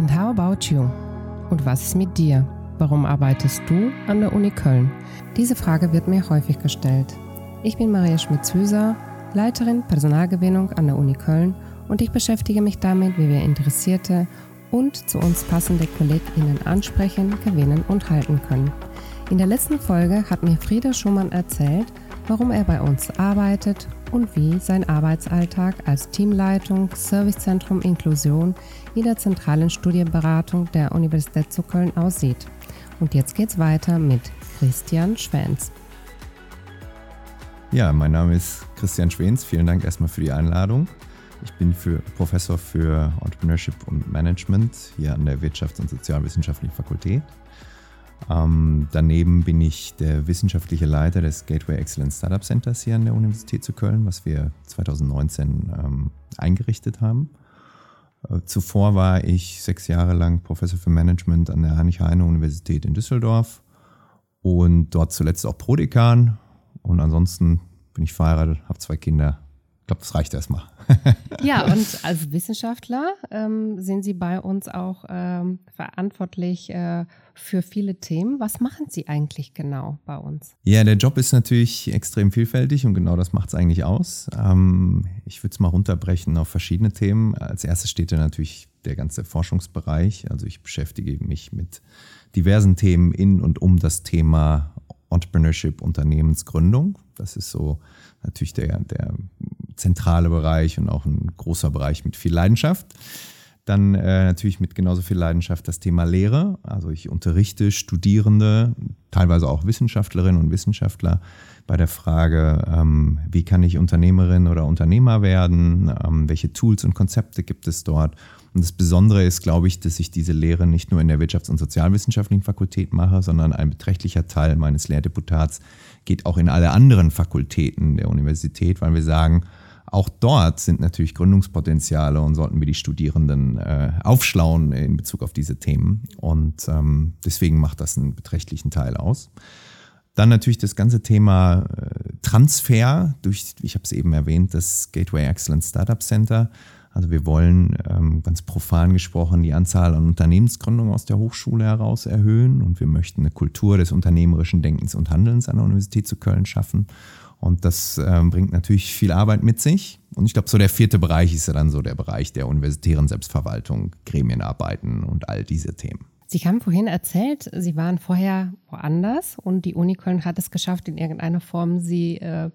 And how about you? Und was ist mit dir? Warum arbeitest du an der Uni Köln? Diese Frage wird mir häufig gestellt. Ich bin Maria Schmitz-Hüser, Leiterin Personalgewinnung an der Uni Köln und ich beschäftige mich damit, wie wir Interessierte und zu uns passende KollegInnen ansprechen, gewinnen und halten können. In der letzten Folge hat mir Frieder Schumann erzählt, warum er bei uns arbeitet und wie sein Arbeitsalltag als Teamleitung Servicezentrum Inklusion in der zentralen Studienberatung der Universität zu Köln aussieht. Und jetzt geht's weiter mit Christian Schwenz. Ja, mein Name ist Christian Schwenz. Vielen Dank erstmal für die Einladung. Ich bin für Professor für Entrepreneurship und Management hier an der Wirtschafts- und Sozialwissenschaftlichen Fakultät. Ähm, daneben bin ich der wissenschaftliche Leiter des Gateway Excellence Startup Centers hier an der Universität zu Köln, was wir 2019 ähm, eingerichtet haben. Äh, zuvor war ich sechs Jahre lang Professor für Management an der Heinrich-Heine-Universität in Düsseldorf und dort zuletzt auch Prodekan. Und ansonsten bin ich verheiratet, habe zwei Kinder. Ich glaube, das reicht erstmal. ja, und als Wissenschaftler ähm, sind Sie bei uns auch ähm, verantwortlich äh, für viele Themen. Was machen Sie eigentlich genau bei uns? Ja, der Job ist natürlich extrem vielfältig und genau das macht es eigentlich aus. Ähm, ich würde es mal runterbrechen auf verschiedene Themen. Als erstes steht da natürlich der ganze Forschungsbereich. Also ich beschäftige mich mit diversen Themen in und um das Thema Entrepreneurship, Unternehmensgründung. Das ist so natürlich der, der zentrale Bereich und auch ein großer Bereich mit viel Leidenschaft. Dann äh, natürlich mit genauso viel Leidenschaft das Thema Lehre. Also ich unterrichte Studierende, teilweise auch Wissenschaftlerinnen und Wissenschaftler bei der Frage, ähm, wie kann ich Unternehmerin oder Unternehmer werden, ähm, welche Tools und Konzepte gibt es dort. Und das Besondere ist, glaube ich, dass ich diese Lehre nicht nur in der Wirtschafts- und Sozialwissenschaftlichen Fakultät mache, sondern ein beträchtlicher Teil meines Lehrdeputats geht auch in alle anderen Fakultäten der Universität, weil wir sagen, auch dort sind natürlich Gründungspotenziale und sollten wir die Studierenden äh, aufschlauen in Bezug auf diese Themen. Und ähm, deswegen macht das einen beträchtlichen Teil aus. Dann natürlich das ganze Thema äh, Transfer durch, ich habe es eben erwähnt, das Gateway Excellence Startup Center. Also wir wollen ähm, ganz profan gesprochen die Anzahl an Unternehmensgründungen aus der Hochschule heraus erhöhen und wir möchten eine Kultur des unternehmerischen Denkens und Handelns an der Universität zu Köln schaffen. Und das äh, bringt natürlich viel Arbeit mit sich. Und ich glaube, so der vierte Bereich ist ja dann so der Bereich der universitären Selbstverwaltung, Gremienarbeiten und all diese Themen. Sie haben vorhin erzählt, Sie waren vorher woanders und die Uni Köln hat es geschafft, in irgendeiner Form Sie äh,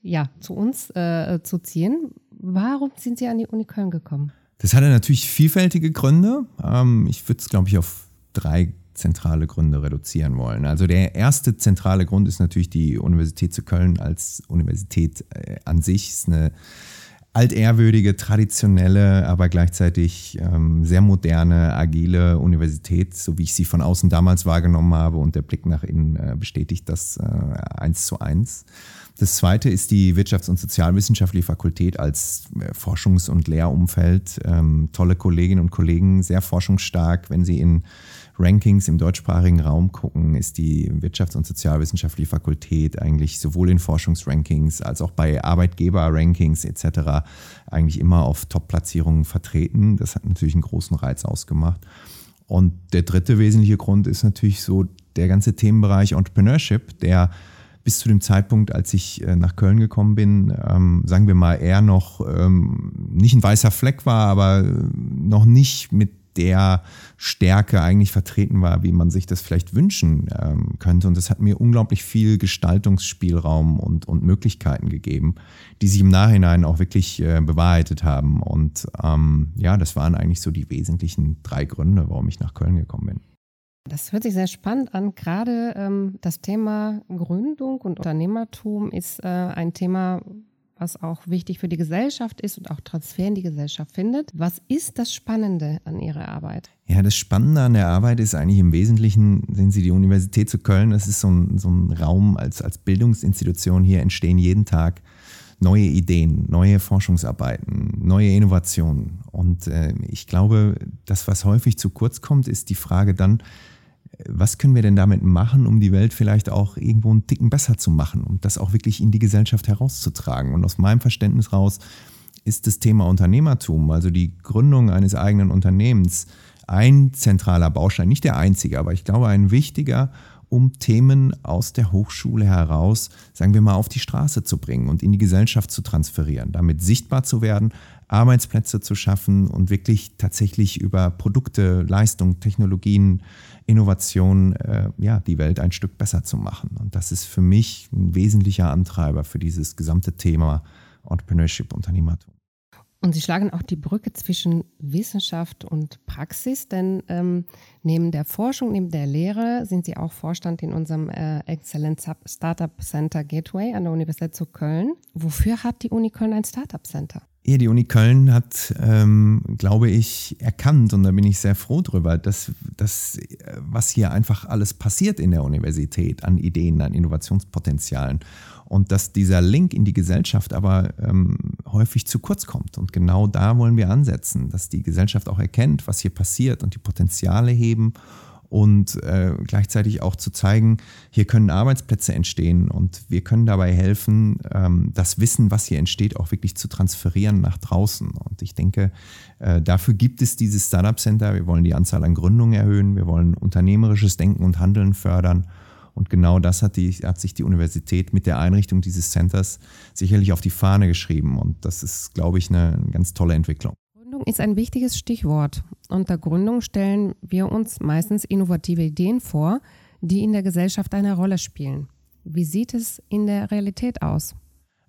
ja, zu uns äh, zu ziehen. Warum sind Sie an die Uni Köln gekommen? Das hatte natürlich vielfältige Gründe. Ähm, ich würde es, glaube ich, auf drei zentrale Gründe reduzieren wollen. Also der erste zentrale Grund ist natürlich die Universität zu Köln als Universität äh, an sich. Ist eine altehrwürdige, traditionelle, aber gleichzeitig ähm, sehr moderne, agile Universität, so wie ich sie von außen damals wahrgenommen habe und der Blick nach innen äh, bestätigt das äh, eins zu eins. Das zweite ist die Wirtschafts- und Sozialwissenschaftliche Fakultät als äh, Forschungs- und Lehrumfeld. Ähm, tolle Kolleginnen und Kollegen, sehr forschungsstark. Wenn Sie in Rankings im deutschsprachigen Raum gucken, ist die Wirtschafts- und Sozialwissenschaftliche Fakultät eigentlich sowohl in Forschungsrankings als auch bei Arbeitgeberrankings etc. eigentlich immer auf Top-Platzierungen vertreten. Das hat natürlich einen großen Reiz ausgemacht. Und der dritte wesentliche Grund ist natürlich so der ganze Themenbereich Entrepreneurship, der bis zu dem Zeitpunkt, als ich äh, nach Köln gekommen bin, ähm, sagen wir mal, eher noch ähm, nicht ein weißer Fleck war, aber noch nicht mit der Stärke eigentlich vertreten war, wie man sich das vielleicht wünschen ähm, könnte. Und das hat mir unglaublich viel Gestaltungsspielraum und, und Möglichkeiten gegeben, die sich im Nachhinein auch wirklich äh, bewahrheitet haben. Und ähm, ja, das waren eigentlich so die wesentlichen drei Gründe, warum ich nach Köln gekommen bin. Das hört sich sehr spannend an. Gerade ähm, das Thema Gründung und Unternehmertum ist äh, ein Thema, was auch wichtig für die Gesellschaft ist und auch Transfer in die Gesellschaft findet. Was ist das Spannende an Ihrer Arbeit? Ja, das Spannende an der Arbeit ist eigentlich im Wesentlichen, sehen Sie die Universität zu Köln, das ist so ein, so ein Raum als, als Bildungsinstitution. Hier entstehen jeden Tag neue Ideen, neue Forschungsarbeiten, neue Innovationen. Und äh, ich glaube, das, was häufig zu kurz kommt, ist die Frage dann, was können wir denn damit machen, um die Welt vielleicht auch irgendwo einen Ticken besser zu machen und das auch wirklich in die Gesellschaft herauszutragen. Und aus meinem Verständnis raus ist das Thema Unternehmertum, also die Gründung eines eigenen Unternehmens, ein zentraler Baustein, nicht der einzige, aber ich glaube ein wichtiger, um Themen aus der Hochschule heraus, sagen wir mal, auf die Straße zu bringen und in die Gesellschaft zu transferieren, damit sichtbar zu werden, Arbeitsplätze zu schaffen und wirklich tatsächlich über Produkte, Leistung, Technologien, Innovation, äh, ja, die Welt ein Stück besser zu machen. Und das ist für mich ein wesentlicher Antreiber für dieses gesamte Thema Entrepreneurship, Unternehmertum. Und Sie schlagen auch die Brücke zwischen Wissenschaft und Praxis, denn ähm, neben der Forschung, neben der Lehre sind Sie auch Vorstand in unserem äh, Excellence Startup Center Gateway an der Universität zu Köln. Wofür hat die Uni Köln ein Startup Center? Ja, die Uni Köln hat, ähm, glaube ich, erkannt, und da bin ich sehr froh drüber, dass, dass was hier einfach alles passiert in der Universität an Ideen, an Innovationspotenzialen und dass dieser Link in die Gesellschaft aber ähm, häufig zu kurz kommt. Und genau da wollen wir ansetzen, dass die Gesellschaft auch erkennt, was hier passiert und die Potenziale heben und äh, gleichzeitig auch zu zeigen, hier können Arbeitsplätze entstehen und wir können dabei helfen, ähm, das Wissen, was hier entsteht, auch wirklich zu transferieren nach draußen. Und ich denke, äh, dafür gibt es dieses Startup Center. Wir wollen die Anzahl an Gründungen erhöhen, wir wollen unternehmerisches Denken und Handeln fördern. Und genau das hat, die, hat sich die Universität mit der Einrichtung dieses Centers sicherlich auf die Fahne geschrieben. Und das ist, glaube ich, eine, eine ganz tolle Entwicklung. Gründung ist ein wichtiges Stichwort. Unter Gründung stellen wir uns meistens innovative Ideen vor, die in der Gesellschaft eine Rolle spielen. Wie sieht es in der Realität aus?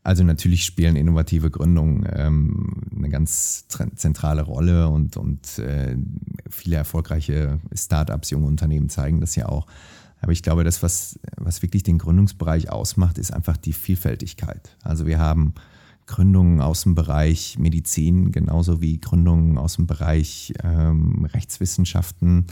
Also natürlich spielen innovative Gründungen ähm, eine ganz zentrale Rolle und, und äh, viele erfolgreiche Startups, junge Unternehmen zeigen das ja auch. Aber ich glaube, das, was, was wirklich den Gründungsbereich ausmacht, ist einfach die Vielfältigkeit. Also wir haben Gründungen aus dem Bereich Medizin, genauso wie Gründungen aus dem Bereich ähm, Rechtswissenschaften.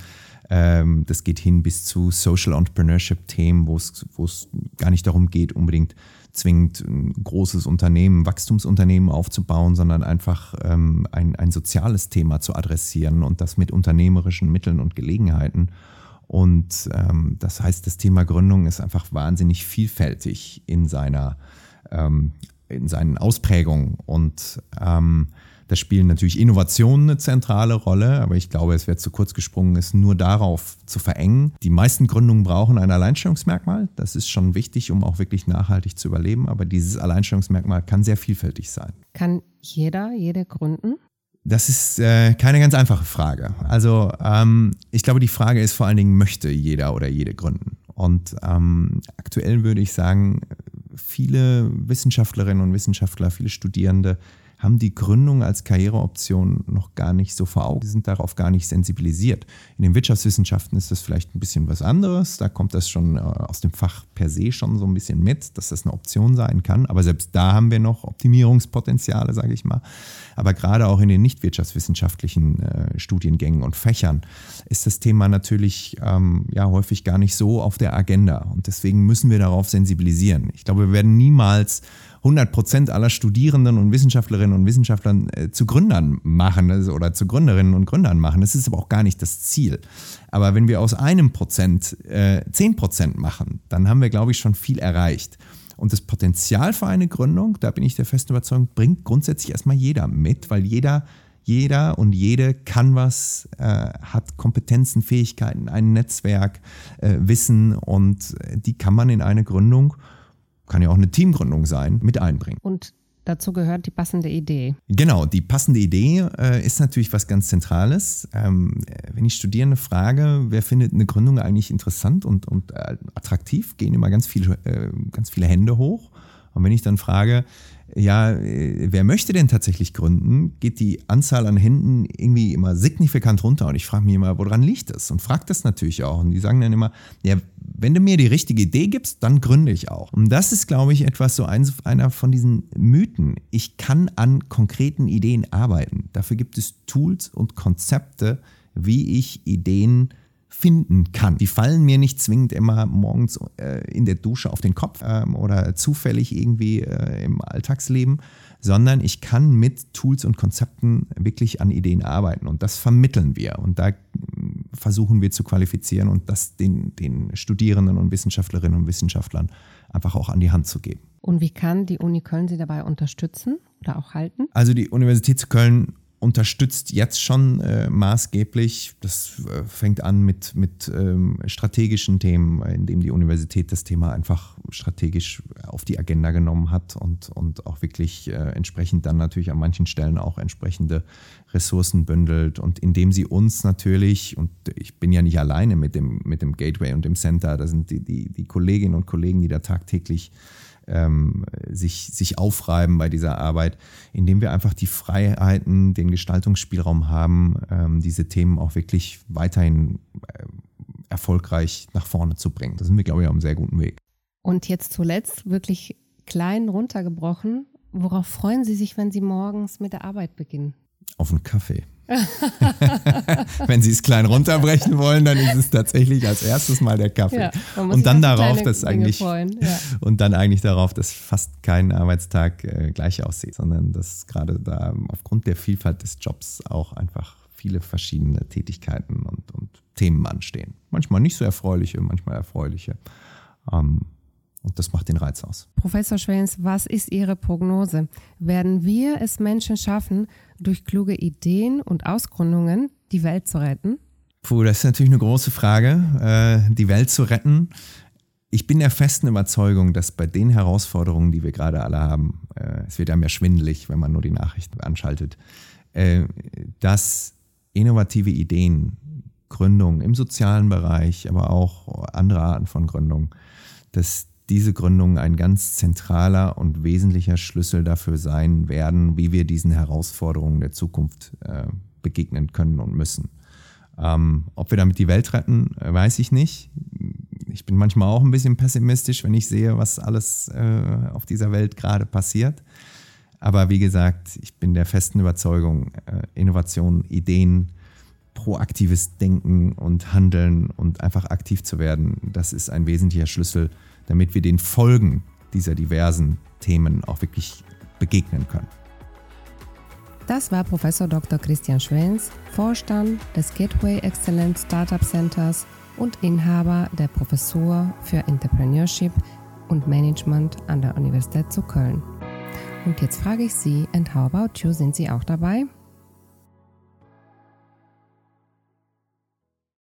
Ähm, das geht hin bis zu Social Entrepreneurship-Themen, wo es gar nicht darum geht, unbedingt zwingend ein großes Unternehmen, Wachstumsunternehmen aufzubauen, sondern einfach ähm, ein, ein soziales Thema zu adressieren und das mit unternehmerischen Mitteln und Gelegenheiten. Und ähm, das heißt, das Thema Gründung ist einfach wahnsinnig vielfältig in seiner ähm, in seinen Ausprägungen. Und ähm, da spielen natürlich Innovationen eine zentrale Rolle, aber ich glaube, es wäre zu kurz gesprungen, es nur darauf zu verengen. Die meisten Gründungen brauchen ein Alleinstellungsmerkmal. Das ist schon wichtig, um auch wirklich nachhaltig zu überleben, aber dieses Alleinstellungsmerkmal kann sehr vielfältig sein. Kann jeder, jede gründen? Das ist äh, keine ganz einfache Frage. Also ähm, ich glaube, die Frage ist vor allen Dingen, möchte jeder oder jede gründen? Und ähm, aktuell würde ich sagen, viele Wissenschaftlerinnen und Wissenschaftler, viele Studierende haben die Gründung als Karriereoption noch gar nicht so vor Augen. Sie sind darauf gar nicht sensibilisiert. In den Wirtschaftswissenschaften ist das vielleicht ein bisschen was anderes. Da kommt das schon äh, aus dem Fach per se schon so ein bisschen mit, dass das eine Option sein kann. Aber selbst da haben wir noch Optimierungspotenziale, sage ich mal. Aber gerade auch in den nicht wirtschaftswissenschaftlichen äh, Studiengängen und Fächern ist das Thema natürlich ähm, ja häufig gar nicht so auf der Agenda. Und deswegen müssen wir darauf sensibilisieren. Ich glaube, wir werden niemals 100 Prozent aller Studierenden und Wissenschaftlerinnen und Wissenschaftler äh, zu Gründern machen also, oder zu Gründerinnen und Gründern machen. Das ist aber auch gar nicht das Ziel. Aber wenn wir aus einem Prozent äh, 10 Prozent machen, dann haben wir, glaube ich, schon viel erreicht. Und das Potenzial für eine Gründung, da bin ich der festen Überzeugung, bringt grundsätzlich erstmal jeder mit, weil jeder jeder und jede kann was, äh, hat Kompetenzen, Fähigkeiten, ein Netzwerk, äh, Wissen und äh, die kann man in eine Gründung kann ja auch eine Teamgründung sein, mit einbringen. Und dazu gehört die passende Idee. Genau, die passende Idee äh, ist natürlich was ganz Zentrales. Ähm, wenn ich Studierende frage, wer findet eine Gründung eigentlich interessant und, und äh, attraktiv, gehen immer ganz viele, äh, ganz viele Hände hoch. Und wenn ich dann frage, ja, äh, wer möchte denn tatsächlich gründen, geht die Anzahl an Händen irgendwie immer signifikant runter. Und ich frage mich immer, woran liegt das? Und frage das natürlich auch. Und die sagen dann immer, ja, wenn du mir die richtige Idee gibst, dann gründe ich auch. Und das ist, glaube ich, etwas so einer von diesen Mythen. Ich kann an konkreten Ideen arbeiten. Dafür gibt es Tools und Konzepte, wie ich Ideen finden kann. Die fallen mir nicht zwingend immer morgens äh, in der Dusche auf den Kopf ähm, oder zufällig irgendwie äh, im Alltagsleben, sondern ich kann mit Tools und Konzepten wirklich an Ideen arbeiten und das vermitteln wir und da mm, versuchen wir zu qualifizieren und das den, den Studierenden und Wissenschaftlerinnen und Wissenschaftlern einfach auch an die Hand zu geben. Und wie kann die Uni Köln Sie dabei unterstützen oder auch halten? Also die Universität zu Köln unterstützt jetzt schon äh, maßgeblich. Das äh, fängt an mit, mit ähm, strategischen Themen, in dem die Universität das Thema einfach strategisch auf die Agenda genommen hat und, und auch wirklich äh, entsprechend dann natürlich an manchen Stellen auch entsprechende Ressourcen bündelt und indem sie uns natürlich, und ich bin ja nicht alleine mit dem, mit dem Gateway und dem Center, da sind die, die, die Kolleginnen und Kollegen, die da tagtäglich ähm, sich, sich aufreiben bei dieser Arbeit, indem wir einfach die Freiheiten, den Gestaltungsspielraum haben, ähm, diese Themen auch wirklich weiterhin äh, erfolgreich nach vorne zu bringen. Da sind wir, glaube ich, auf einem sehr guten Weg. Und jetzt zuletzt wirklich klein runtergebrochen. Worauf freuen Sie sich, wenn Sie morgens mit der Arbeit beginnen? Auf einen Kaffee. Wenn Sie es klein runterbrechen wollen, dann ist es tatsächlich als erstes mal der Kaffee. Ja, und dann darauf, dass eigentlich ja. und dann eigentlich darauf, dass fast kein Arbeitstag äh, gleich aussieht, sondern dass gerade da aufgrund der Vielfalt des Jobs auch einfach viele verschiedene Tätigkeiten und, und Themen anstehen. Manchmal nicht so erfreuliche, manchmal erfreuliche. Ähm, und das macht den Reiz aus. Professor Schwens, was ist Ihre Prognose? Werden wir es Menschen schaffen, durch kluge Ideen und Ausgründungen die Welt zu retten? Puh, das ist natürlich eine große Frage, äh, die Welt zu retten. Ich bin der festen Überzeugung, dass bei den Herausforderungen, die wir gerade alle haben, äh, es wird einem ja schwindelig, wenn man nur die Nachrichten anschaltet, äh, dass innovative Ideen, Gründungen im sozialen Bereich, aber auch andere Arten von Gründungen, dass diese Gründungen ein ganz zentraler und wesentlicher Schlüssel dafür sein werden, wie wir diesen Herausforderungen der Zukunft äh, begegnen können und müssen. Ähm, ob wir damit die Welt retten, äh, weiß ich nicht. Ich bin manchmal auch ein bisschen pessimistisch, wenn ich sehe, was alles äh, auf dieser Welt gerade passiert. Aber wie gesagt, ich bin der festen Überzeugung, äh, Innovation, Ideen, proaktives Denken und Handeln und einfach aktiv zu werden, das ist ein wesentlicher Schlüssel damit wir den Folgen dieser diversen Themen auch wirklich begegnen können. Das war Professor Dr. Christian Schwens, Vorstand des Gateway Excellence Startup Centers und Inhaber der Professur für Entrepreneurship und Management an der Universität zu Köln. Und jetzt frage ich Sie, and how about you, sind Sie auch dabei?